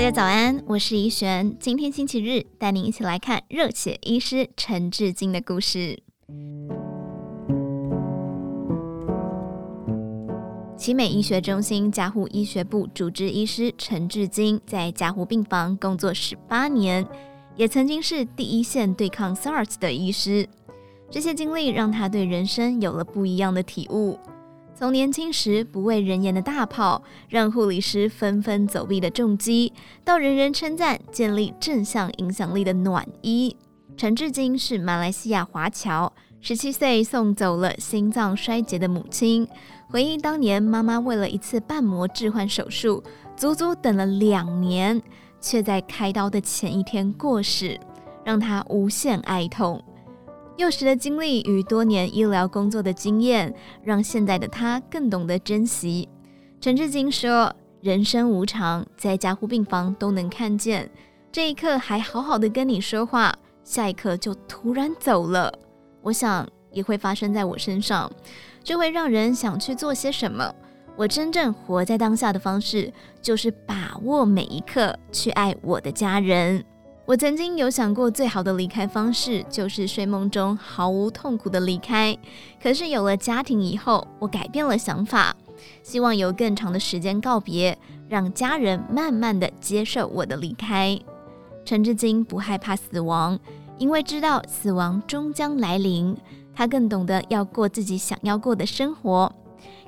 大家早安，我是怡璇。今天星期日，带您一起来看热血医师陈志金的故事。奇美医学中心加护医学部主治医师陈志金，在加护病房工作十八年，也曾经是第一线对抗 SARS 的医师。这些经历让他对人生有了不一样的体悟。从年轻时不畏人言的大炮，让护理师纷纷走避的重击，到人人称赞、建立正向影响力的暖衣。陈志金是马来西亚华侨，十七岁送走了心脏衰竭的母亲。回忆当年妈妈为了一次瓣膜置换手术，足足等了两年，却在开刀的前一天过世，让他无限哀痛。幼时的经历与多年医疗工作的经验，让现在的他更懂得珍惜。陈志金说：“人生无常，在加护病房都能看见，这一刻还好好的跟你说话，下一刻就突然走了。我想也会发生在我身上，这会让人想去做些什么。我真正活在当下的方式，就是把握每一刻，去爱我的家人。”我曾经有想过，最好的离开方式就是睡梦中毫无痛苦的离开。可是有了家庭以后，我改变了想法，希望有更长的时间告别，让家人慢慢的接受我的离开。陈志金不害怕死亡，因为知道死亡终将来临。他更懂得要过自己想要过的生活。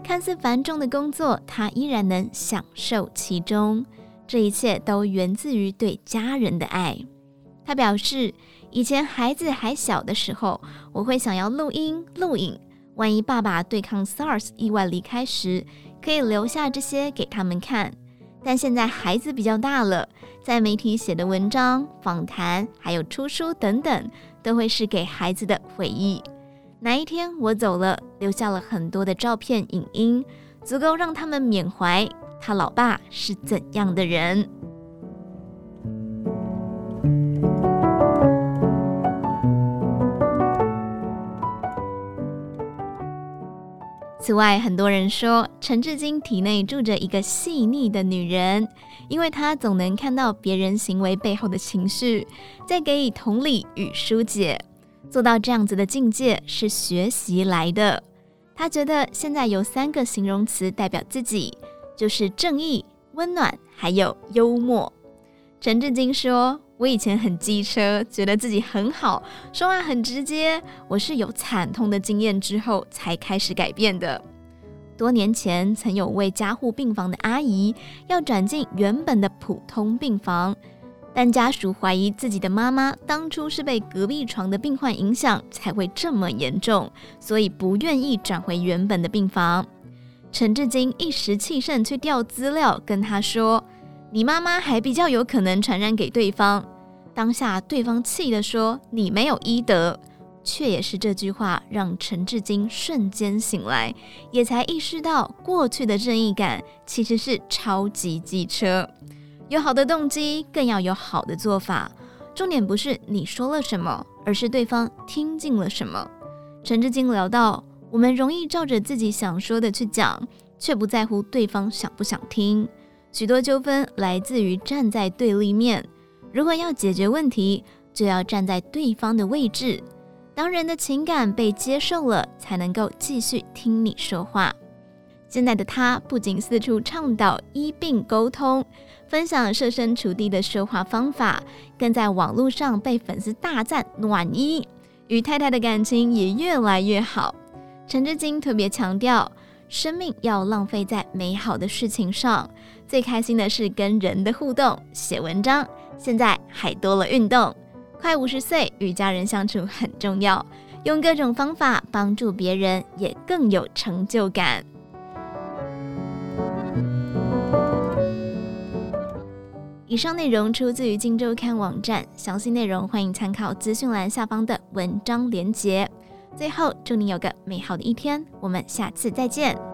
看似繁重的工作，他依然能享受其中。这一切都源自于对家人的爱。他表示，以前孩子还小的时候，我会想要录音录影，万一爸爸对抗 SARS 意外离开时，可以留下这些给他们看。但现在孩子比较大了，在媒体写的文章、访谈，还有出书等等，都会是给孩子的回忆。哪一天我走了，留下了很多的照片、影音，足够让他们缅怀他老爸是怎样的人。此外，很多人说陈志金体内住着一个细腻的女人，因为她总能看到别人行为背后的情绪，再给予同理与疏解。做到这样子的境界是学习来的。他觉得现在有三个形容词代表自己，就是正义、温暖，还有幽默。陈志金说。我以前很机车，觉得自己很好，说话很直接。我是有惨痛的经验之后才开始改变的。多年前，曾有位加护病房的阿姨要转进原本的普通病房，但家属怀疑自己的妈妈当初是被隔壁床的病患影响才会这么严重，所以不愿意转回原本的病房。陈志金一时气盛去调资料，跟他说：“你妈妈还比较有可能传染给对方。”当下，对方气地说：“你没有医德。”却也是这句话让陈志金瞬间醒来，也才意识到过去的正义感其实是超级机车。有好的动机，更要有好的做法。重点不是你说了什么，而是对方听进了什么。陈志金聊到，我们容易照着自己想说的去讲，却不在乎对方想不想听。许多纠纷来自于站在对立面。如果要解决问题，就要站在对方的位置。当人的情感被接受了，才能够继续听你说话。现在的他不仅四处倡导医病沟通，分享设身处地的说话方法，更在网络上被粉丝大赞暖医，与太太的感情也越来越好。陈志金特别强调，生命要浪费在美好的事情上，最开心的是跟人的互动，写文章。现在还多了运动，快五十岁，与家人相处很重要，用各种方法帮助别人，也更有成就感。以上内容出自于《金周刊》网站，详细内容欢迎参考资讯栏下方的文章连结。最后，祝你有个美好的一天，我们下次再见。